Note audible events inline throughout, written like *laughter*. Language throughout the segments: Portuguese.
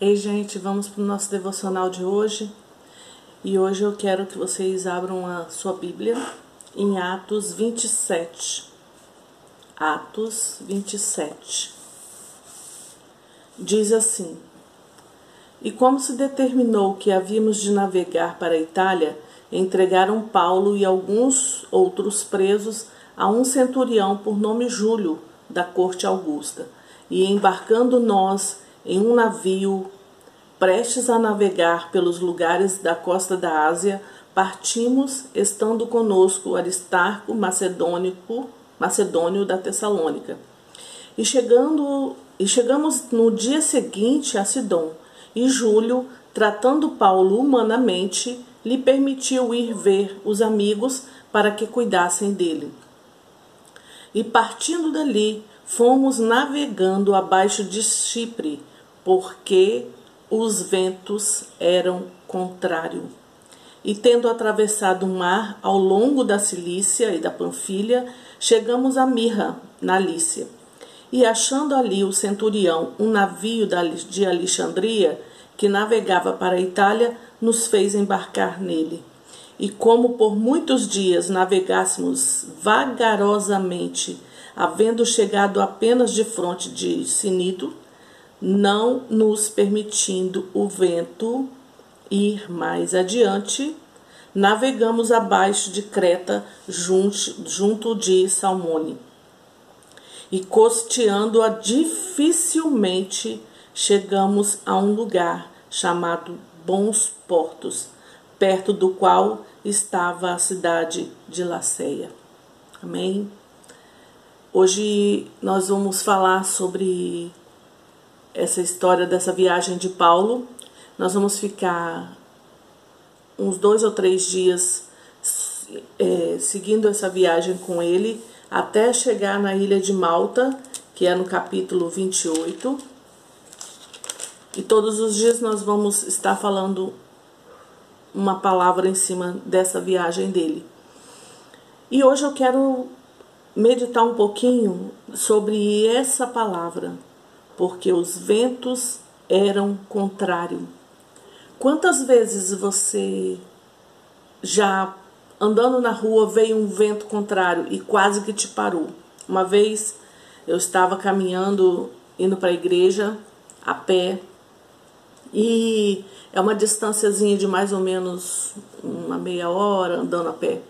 Ei, gente, vamos para o nosso devocional de hoje. E hoje eu quero que vocês abram a sua Bíblia em Atos 27. Atos 27. Diz assim: E como se determinou que havíamos de navegar para a Itália, entregaram Paulo e alguns outros presos a um centurião por nome Júlio, da corte augusta. E embarcando nós em um navio prestes a navegar pelos lugares da costa da Ásia, partimos, estando conosco Aristarco Macedônico, Macedônio da Tessalônica. E chegando e chegamos no dia seguinte a Sidom, e Júlio, tratando Paulo humanamente, lhe permitiu ir ver os amigos para que cuidassem dele. E partindo dali, fomos navegando abaixo de Chipre, porque os ventos eram contrários. E tendo atravessado o mar ao longo da Cilícia e da Panfilha, chegamos a Mirra, na Lícia. E achando ali o centurião um navio de Alexandria, que navegava para a Itália, nos fez embarcar nele. E como por muitos dias navegássemos vagarosamente, havendo chegado apenas de fronte de Sinido, não nos permitindo o vento ir mais adiante, navegamos abaixo de Creta, junto de Salmone. E costeando-a dificilmente, chegamos a um lugar chamado Bons Portos, perto do qual estava a cidade de Laceia. Amém? Hoje nós vamos falar sobre essa história dessa viagem de Paulo. Nós vamos ficar uns dois ou três dias é, seguindo essa viagem com ele até chegar na ilha de Malta, que é no capítulo 28. E todos os dias nós vamos estar falando uma palavra em cima dessa viagem dele. E hoje eu quero meditar um pouquinho sobre essa palavra, porque os ventos eram contrários. Quantas vezes você já andando na rua veio um vento contrário e quase que te parou? Uma vez eu estava caminhando, indo para a igreja a pé e é uma distânciazinha de mais ou menos uma meia hora andando a pé.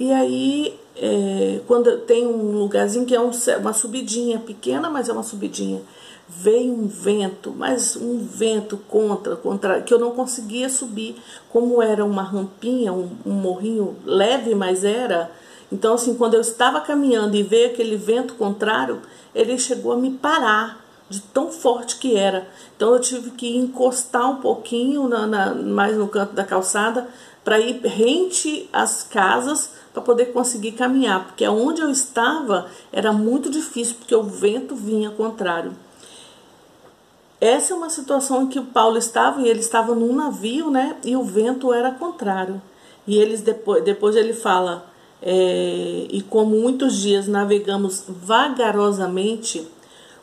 E aí, é, quando tem um lugarzinho que é um, uma subidinha pequena, mas é uma subidinha, veio um vento, mas um vento contra, contra, que eu não conseguia subir, como era uma rampinha, um, um morrinho leve, mas era. Então, assim, quando eu estava caminhando e veio aquele vento contrário, ele chegou a me parar de tão forte que era. Então eu tive que encostar um pouquinho na, na mais no canto da calçada para ir rente às casas para poder conseguir caminhar, porque onde eu estava era muito difícil, porque o vento vinha contrário. Essa é uma situação em que o Paulo estava e ele estava num navio, né? E o vento era contrário. E eles depois, depois ele fala é, e como muitos dias navegamos vagarosamente,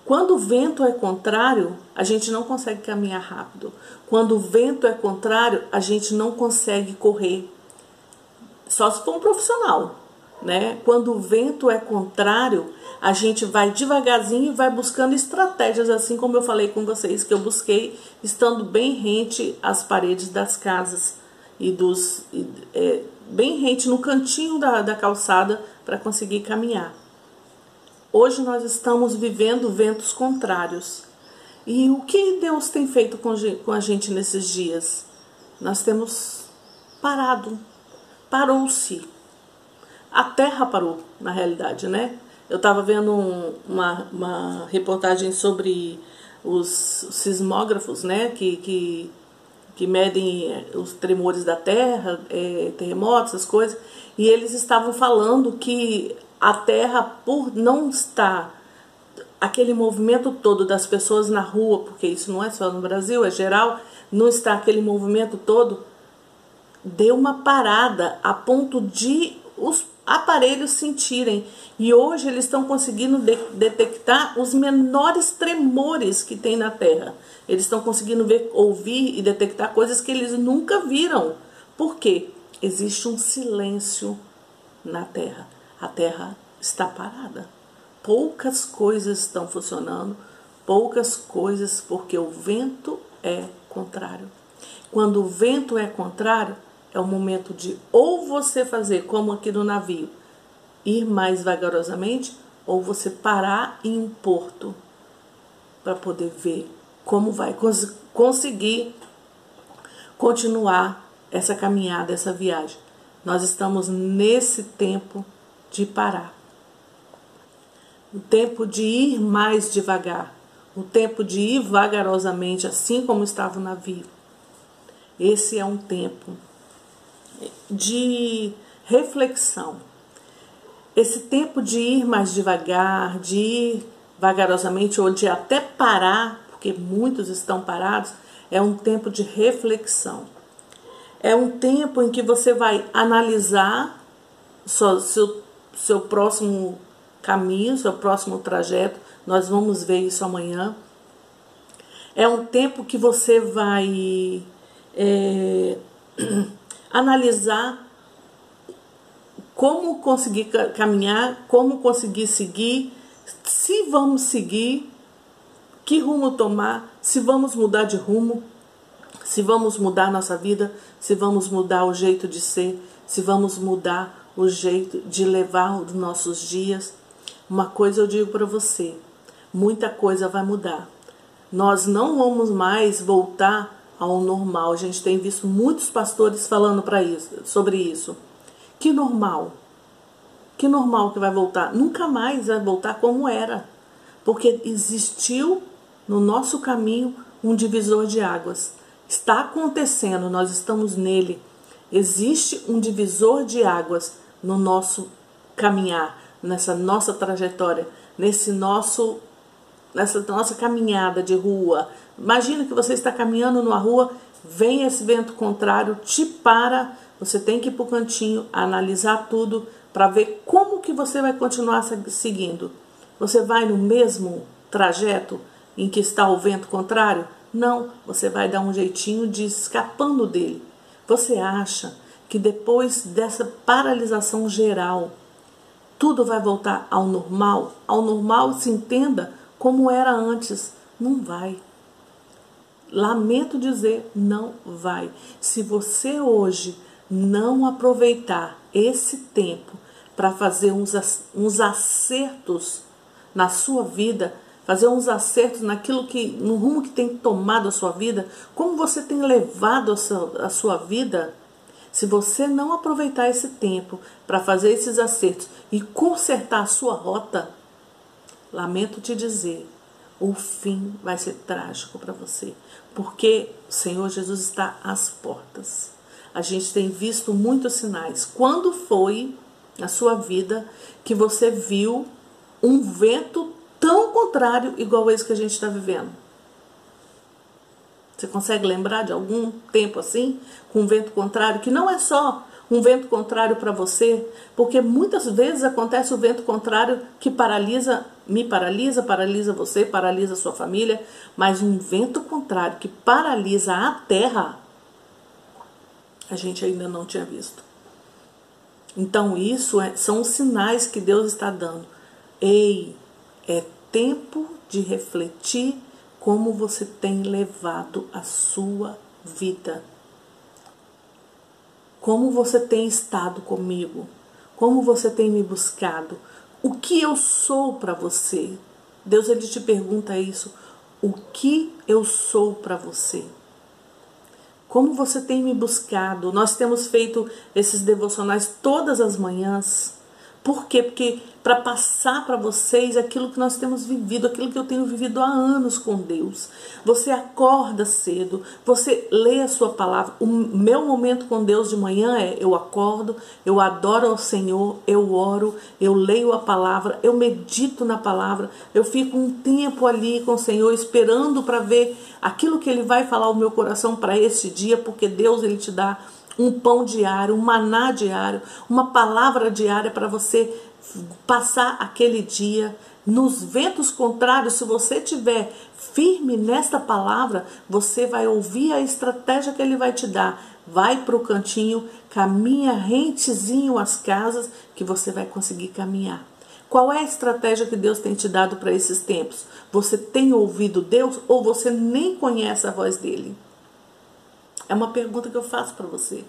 quando o vento é contrário, a gente não consegue caminhar rápido. Quando o vento é contrário, a gente não consegue correr. Só se for um profissional, né? Quando o vento é contrário, a gente vai devagarzinho e vai buscando estratégias, assim como eu falei com vocês, que eu busquei estando bem rente às paredes das casas e dos. É, bem rente no cantinho da, da calçada para conseguir caminhar. Hoje nós estamos vivendo ventos contrários. E o que Deus tem feito com a gente nesses dias? Nós temos parado, parou-se. A terra parou, na realidade, né? Eu estava vendo um, uma, uma reportagem sobre os sismógrafos, né? Que, que, que medem os tremores da terra, é, terremotos, essas coisas. E eles estavam falando que a terra, por não estar aquele movimento todo das pessoas na rua, porque isso não é só no Brasil, é geral, não está aquele movimento todo, deu uma parada a ponto de os aparelhos sentirem. E hoje eles estão conseguindo de detectar os menores tremores que tem na Terra. Eles estão conseguindo ver, ouvir e detectar coisas que eles nunca viram. Por quê? Existe um silêncio na Terra. A Terra está parada. Poucas coisas estão funcionando, poucas coisas, porque o vento é contrário. Quando o vento é contrário, é o momento de ou você fazer como aqui no navio, ir mais vagarosamente, ou você parar em um porto para poder ver como vai cons conseguir continuar essa caminhada, essa viagem. Nós estamos nesse tempo de parar. O tempo de ir mais devagar, o tempo de ir vagarosamente, assim como estava o navio. Esse é um tempo de reflexão. Esse tempo de ir mais devagar, de ir vagarosamente ou de até parar, porque muitos estão parados, é um tempo de reflexão. É um tempo em que você vai analisar seu, seu, próximo caminho, seu próximo trajeto. Nós vamos ver isso amanhã. É um tempo que você vai é, *clears throat* analisar como conseguir caminhar, como conseguir seguir, se vamos seguir, que rumo tomar, se vamos mudar de rumo, se vamos mudar nossa vida, se vamos mudar o jeito de ser, se vamos mudar o jeito de levar os nossos dias. Uma coisa eu digo para você: muita coisa vai mudar. Nós não vamos mais voltar ao normal. A gente tem visto muitos pastores falando para isso, sobre isso. Que normal? Que normal que vai voltar? Nunca mais vai voltar como era, porque existiu no nosso caminho um divisor de águas. Está acontecendo, nós estamos nele. Existe um divisor de águas no nosso caminhar, nessa nossa trajetória, nesse nosso nessa nossa caminhada de rua. Imagina que você está caminhando numa rua, vem esse vento contrário, te para, você tem que ir para o cantinho, analisar tudo para ver como que você vai continuar seguindo. Você vai no mesmo trajeto em que está o vento contrário? Não, você vai dar um jeitinho de escapando dele. Você acha que depois dessa paralisação geral, tudo vai voltar ao normal? Ao normal se entenda como era antes. Não vai. Lamento dizer, não vai. Se você hoje não aproveitar esse tempo para fazer uns, uns acertos na sua vida, fazer uns acertos naquilo que, no rumo que tem tomado a sua vida, como você tem levado a sua, a sua vida, se você não aproveitar esse tempo para fazer esses acertos e consertar a sua rota, lamento te dizer, o fim vai ser trágico para você, porque o Senhor Jesus está às portas. A gente tem visto muitos sinais. Quando foi na sua vida que você viu um vento tão contrário igual esse que a gente está vivendo? Você consegue lembrar de algum tempo assim, com vento contrário, que não é só um vento contrário para você, porque muitas vezes acontece o vento contrário que paralisa, me paralisa, paralisa você, paralisa sua família, mas um vento contrário que paralisa a terra, a gente ainda não tinha visto. Então, isso é, são os sinais que Deus está dando. Ei, é tempo de refletir como você tem levado a sua vida. Como você tem estado comigo? Como você tem me buscado? O que eu sou para você? Deus ele te pergunta isso. O que eu sou para você? Como você tem me buscado? Nós temos feito esses devocionais todas as manhãs. Por quê? Porque para passar para vocês aquilo que nós temos vivido, aquilo que eu tenho vivido há anos com Deus. Você acorda cedo, você lê a sua palavra. O meu momento com Deus de manhã é eu acordo, eu adoro ao Senhor, eu oro, eu leio a palavra, eu medito na palavra, eu fico um tempo ali com o Senhor esperando para ver aquilo que ele vai falar ao meu coração para esse dia, porque Deus ele te dá um pão diário, um maná diário, uma palavra diária para você passar aquele dia. Nos ventos contrários, se você tiver firme nesta palavra, você vai ouvir a estratégia que ele vai te dar. Vai para o cantinho, caminha rentezinho as casas, que você vai conseguir caminhar. Qual é a estratégia que Deus tem te dado para esses tempos? Você tem ouvido Deus ou você nem conhece a voz dele? É uma pergunta que eu faço para você.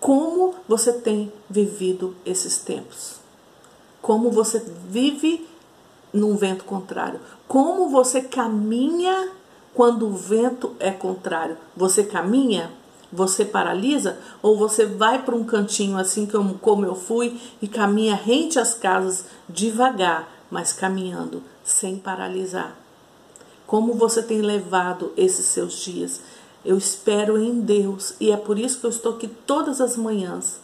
Como você tem vivido esses tempos? Como você vive num vento contrário? Como você caminha quando o vento é contrário? Você caminha? Você paralisa? Ou você vai para um cantinho assim como, eu fui e caminha rente às casas devagar, mas caminhando, sem paralisar? Como você tem levado esses seus dias? Eu espero em Deus e é por isso que eu estou aqui todas as manhãs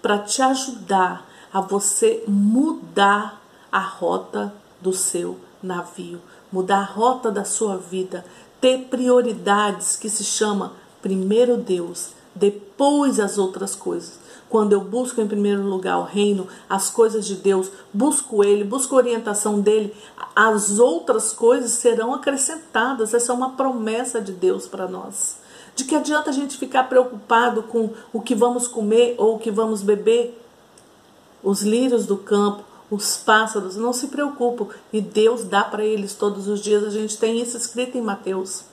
para te ajudar a você mudar a rota do seu navio, mudar a rota da sua vida, ter prioridades que se chama primeiro Deus, depois as outras coisas. Quando eu busco em primeiro lugar o reino, as coisas de Deus, busco Ele, busco a orientação dele, as outras coisas serão acrescentadas. Essa é uma promessa de Deus para nós. De que adianta a gente ficar preocupado com o que vamos comer ou o que vamos beber? Os lírios do campo, os pássaros, não se preocupam e Deus dá para eles todos os dias. A gente tem isso escrito em Mateus.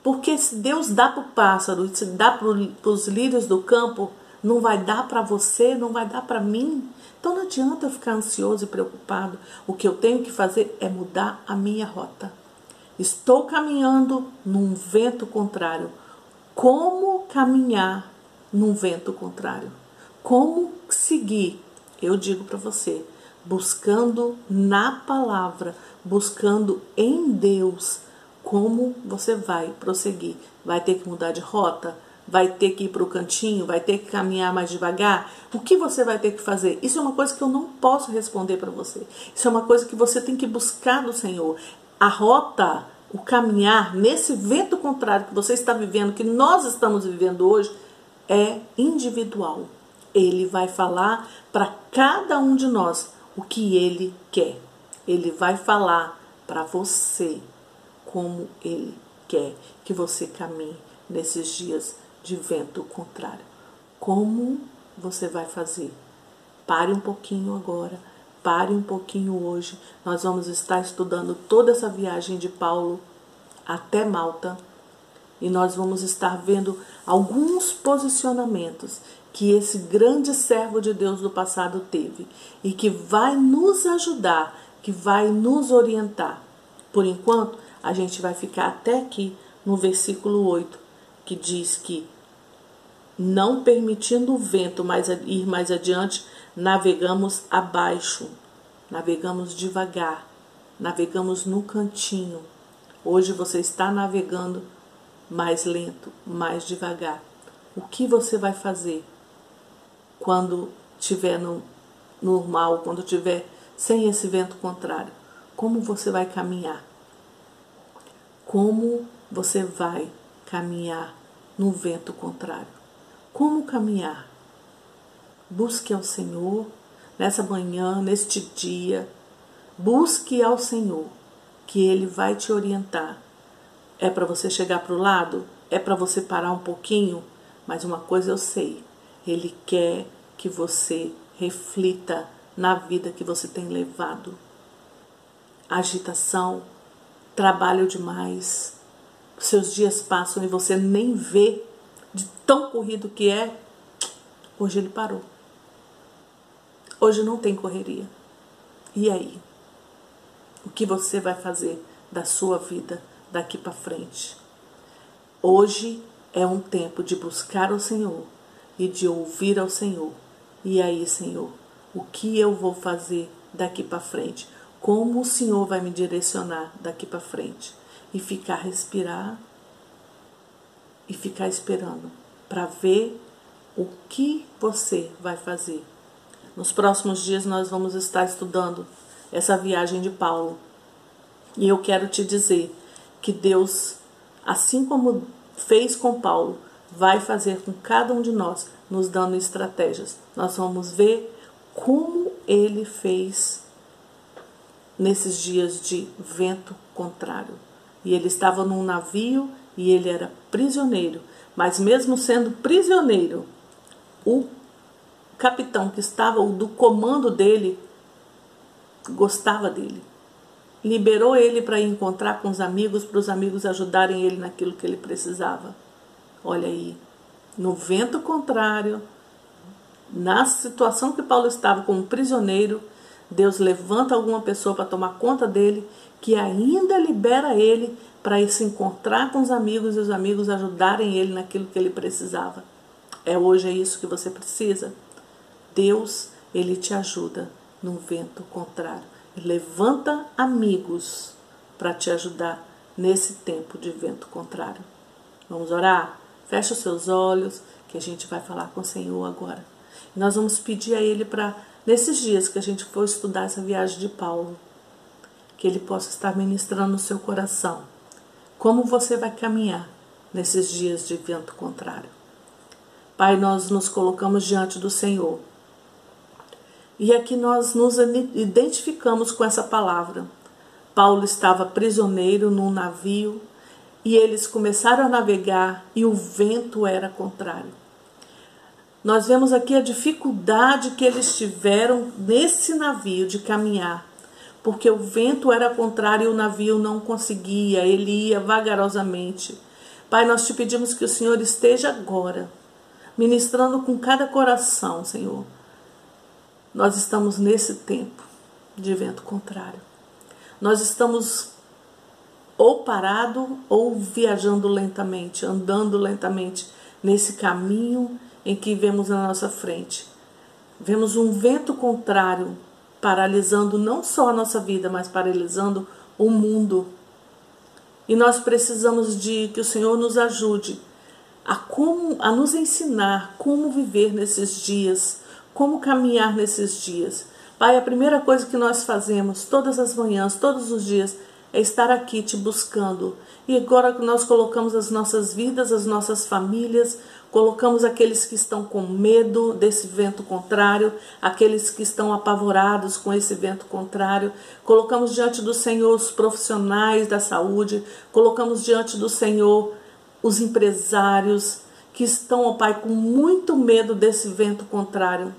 Porque se Deus dá para o pássaro se dá para os lírios do campo, não vai dar para você, não vai dar para mim. Então não adianta eu ficar ansioso e preocupado. O que eu tenho que fazer é mudar a minha rota. Estou caminhando num vento contrário. Como caminhar num vento contrário? Como seguir? Eu digo para você, buscando na palavra, buscando em Deus como você vai prosseguir. Vai ter que mudar de rota? Vai ter que ir para o cantinho? Vai ter que caminhar mais devagar? O que você vai ter que fazer? Isso é uma coisa que eu não posso responder para você. Isso é uma coisa que você tem que buscar do Senhor. A rota, o caminhar nesse vento contrário que você está vivendo, que nós estamos vivendo hoje, é individual. Ele vai falar para cada um de nós o que ele quer. Ele vai falar para você como Ele quer que você caminhe nesses dias de vento contrário. Como você vai fazer? Pare um pouquinho agora, pare um pouquinho hoje. Nós vamos estar estudando toda essa viagem de Paulo até Malta e nós vamos estar vendo alguns posicionamentos que esse grande servo de Deus do passado teve e que vai nos ajudar, que vai nos orientar. Por enquanto, a gente vai ficar até aqui no versículo 8, que diz que não permitindo o vento mais ir mais adiante, navegamos abaixo, navegamos devagar, navegamos no cantinho. Hoje você está navegando mais lento, mais devagar. O que você vai fazer quando tiver no normal, quando tiver sem esse vento contrário? Como você vai caminhar? como você vai caminhar no vento contrário. Como caminhar? Busque ao Senhor nessa manhã, neste dia. Busque ao Senhor, que Ele vai te orientar. É para você chegar para o lado? É para você parar um pouquinho? Mas uma coisa eu sei: Ele quer que você reflita na vida que você tem levado. Agitação, trabalho demais, seus dias passam e você nem vê de tão corrido que é. Hoje ele parou. Hoje não tem correria. E aí? O que você vai fazer da sua vida daqui para frente? Hoje é um tempo de buscar o Senhor e de ouvir ao Senhor. E aí, Senhor, o que eu vou fazer daqui para frente? como o Senhor vai me direcionar daqui para frente e ficar respirar e ficar esperando para ver o que você vai fazer. Nos próximos dias nós vamos estar estudando essa viagem de Paulo. E eu quero te dizer que Deus, assim como fez com Paulo, vai fazer com cada um de nós, nos dando estratégias. Nós vamos ver como ele fez nesses dias de vento contrário. E ele estava num navio e ele era prisioneiro. Mas mesmo sendo prisioneiro, o capitão que estava do comando dele gostava dele. Liberou ele para ir encontrar com os amigos, para os amigos ajudarem ele naquilo que ele precisava. Olha aí, no vento contrário, na situação que Paulo estava como prisioneiro, Deus levanta alguma pessoa para tomar conta dele, que ainda libera ele para ir se encontrar com os amigos e os amigos ajudarem ele naquilo que ele precisava. É hoje é isso que você precisa. Deus, ele te ajuda no vento contrário. Levanta amigos para te ajudar nesse tempo de vento contrário. Vamos orar? Fecha os seus olhos, que a gente vai falar com o Senhor agora. Nós vamos pedir a Ele para, nesses dias que a gente for estudar essa viagem de Paulo, que Ele possa estar ministrando no seu coração. Como você vai caminhar nesses dias de vento contrário? Pai, nós nos colocamos diante do Senhor. E aqui nós nos identificamos com essa palavra. Paulo estava prisioneiro num navio e eles começaram a navegar e o vento era contrário. Nós vemos aqui a dificuldade que eles tiveram nesse navio de caminhar, porque o vento era contrário e o navio não conseguia, ele ia vagarosamente. Pai, nós te pedimos que o Senhor esteja agora, ministrando com cada coração, Senhor. Nós estamos nesse tempo de vento contrário. Nós estamos ou parado ou viajando lentamente, andando lentamente nesse caminho em que vemos na nossa frente. Vemos um vento contrário paralisando não só a nossa vida, mas paralisando o mundo. E nós precisamos de que o Senhor nos ajude a como a nos ensinar como viver nesses dias, como caminhar nesses dias. Pai, a primeira coisa que nós fazemos todas as manhãs, todos os dias, é estar aqui te buscando. E agora que nós colocamos as nossas vidas, as nossas famílias, colocamos aqueles que estão com medo desse vento contrário, aqueles que estão apavorados com esse vento contrário, colocamos diante do Senhor os profissionais da saúde, colocamos diante do Senhor os empresários que estão, ó Pai, com muito medo desse vento contrário.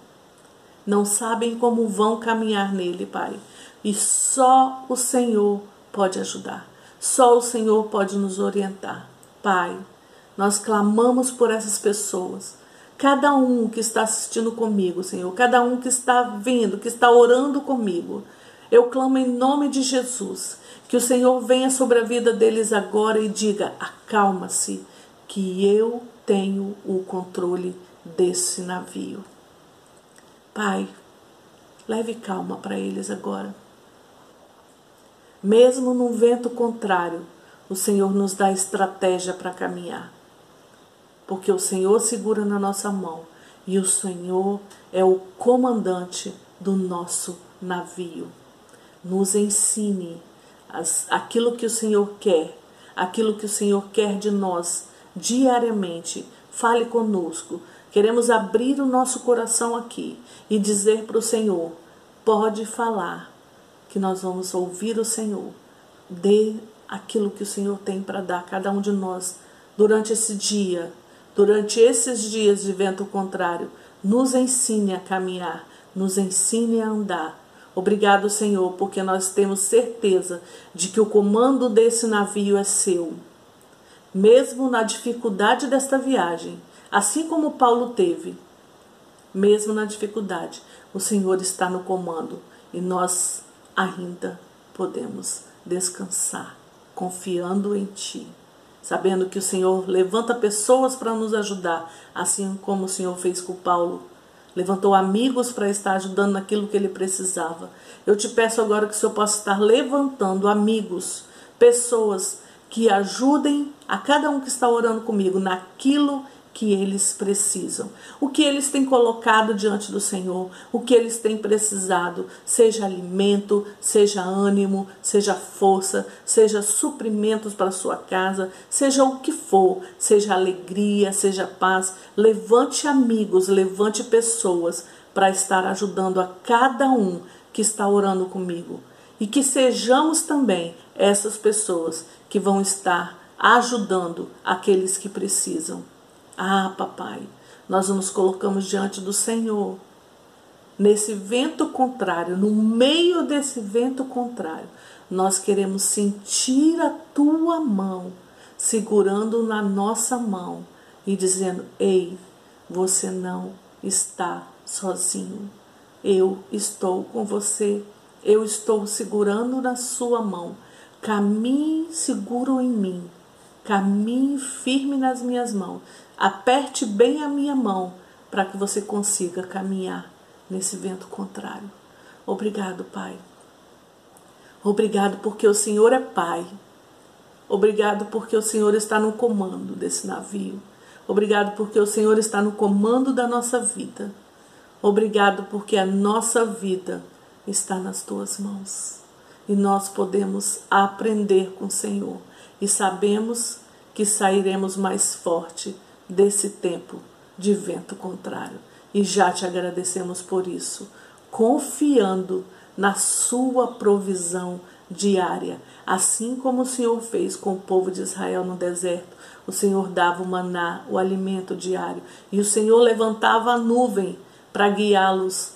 Não sabem como vão caminhar nele, Pai. E só o Senhor pode ajudar. Só o Senhor pode nos orientar. Pai, nós clamamos por essas pessoas. Cada um que está assistindo comigo, Senhor, cada um que está vindo, que está orando comigo, eu clamo em nome de Jesus que o Senhor venha sobre a vida deles agora e diga: acalma-se, que eu tenho o controle desse navio. Pai, leve calma para eles agora. Mesmo num vento contrário, o Senhor nos dá estratégia para caminhar. Porque o Senhor segura na nossa mão e o Senhor é o comandante do nosso navio. Nos ensine as, aquilo que o Senhor quer, aquilo que o Senhor quer de nós diariamente. Fale conosco. Queremos abrir o nosso coração aqui e dizer para o Senhor: pode falar, que nós vamos ouvir o Senhor. Dê aquilo que o Senhor tem para dar a cada um de nós durante esse dia, durante esses dias de vento contrário. Nos ensine a caminhar, nos ensine a andar. Obrigado, Senhor, porque nós temos certeza de que o comando desse navio é seu. Mesmo na dificuldade desta viagem, assim como Paulo teve, mesmo na dificuldade, o Senhor está no comando e nós ainda podemos descansar, confiando em Ti, sabendo que o Senhor levanta pessoas para nos ajudar, assim como o Senhor fez com Paulo. Levantou amigos para estar ajudando naquilo que ele precisava. Eu te peço agora que o Senhor possa estar levantando amigos, pessoas que ajudem a cada um que está orando comigo naquilo que eles precisam, o que eles têm colocado diante do Senhor, o que eles têm precisado, seja alimento, seja ânimo, seja força, seja suprimentos para sua casa, seja o que for, seja alegria, seja paz. Levante amigos, levante pessoas para estar ajudando a cada um que está orando comigo e que sejamos também essas pessoas que vão estar ajudando aqueles que precisam. Ah, papai, nós nos colocamos diante do Senhor. Nesse vento contrário, no meio desse vento contrário, nós queremos sentir a tua mão segurando na nossa mão e dizendo: Ei, você não está sozinho. Eu estou com você. Eu estou segurando na sua mão. Caminhe seguro em mim. Caminhe firme nas minhas mãos. Aperte bem a minha mão para que você consiga caminhar nesse vento contrário. Obrigado, Pai. Obrigado porque o Senhor é Pai. Obrigado porque o Senhor está no comando desse navio. Obrigado porque o Senhor está no comando da nossa vida. Obrigado porque a nossa vida está nas tuas mãos. E nós podemos aprender com o Senhor. E sabemos que sairemos mais forte desse tempo de vento contrário. E já te agradecemos por isso, confiando na Sua provisão diária, assim como o Senhor fez com o povo de Israel no deserto. O Senhor dava o maná, o alimento diário, e o Senhor levantava a nuvem para guiá-los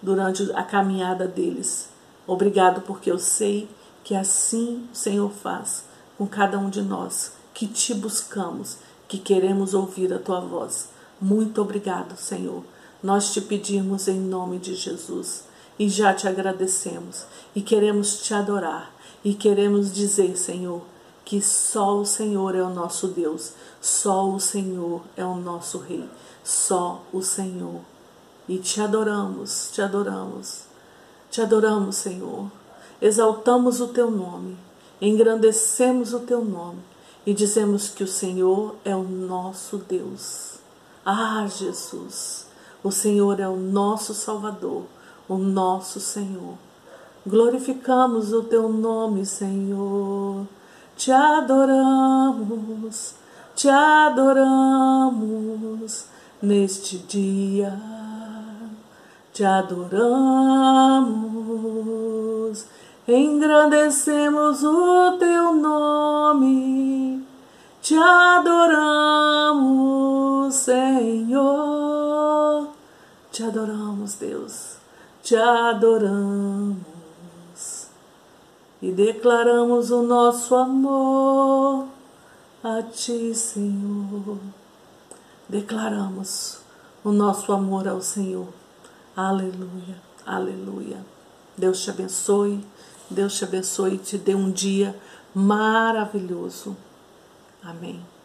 durante a caminhada deles. Obrigado, porque eu sei que assim o Senhor faz com cada um de nós que te buscamos que queremos ouvir a tua voz. Muito obrigado, Senhor. Nós te pedimos em nome de Jesus e já te agradecemos e queremos te adorar e queremos dizer, Senhor, que só o Senhor é o nosso Deus, só o Senhor é o nosso Rei, só o Senhor. E te adoramos, te adoramos, te adoramos, Senhor. Exaltamos o teu nome, engrandecemos o teu nome e dizemos que o Senhor é o nosso Deus. Ah, Jesus, o Senhor é o nosso Salvador, o nosso Senhor. Glorificamos o teu nome, Senhor. Te adoramos, te adoramos neste dia. Te adoramos, engrandecemos o teu nome te adoramos, Senhor. Te adoramos, Deus. Te adoramos. E declaramos o nosso amor a Ti, Senhor. Declaramos o nosso amor ao Senhor. Aleluia, aleluia. Deus te abençoe, Deus te abençoe e te dê um dia maravilhoso. Amém.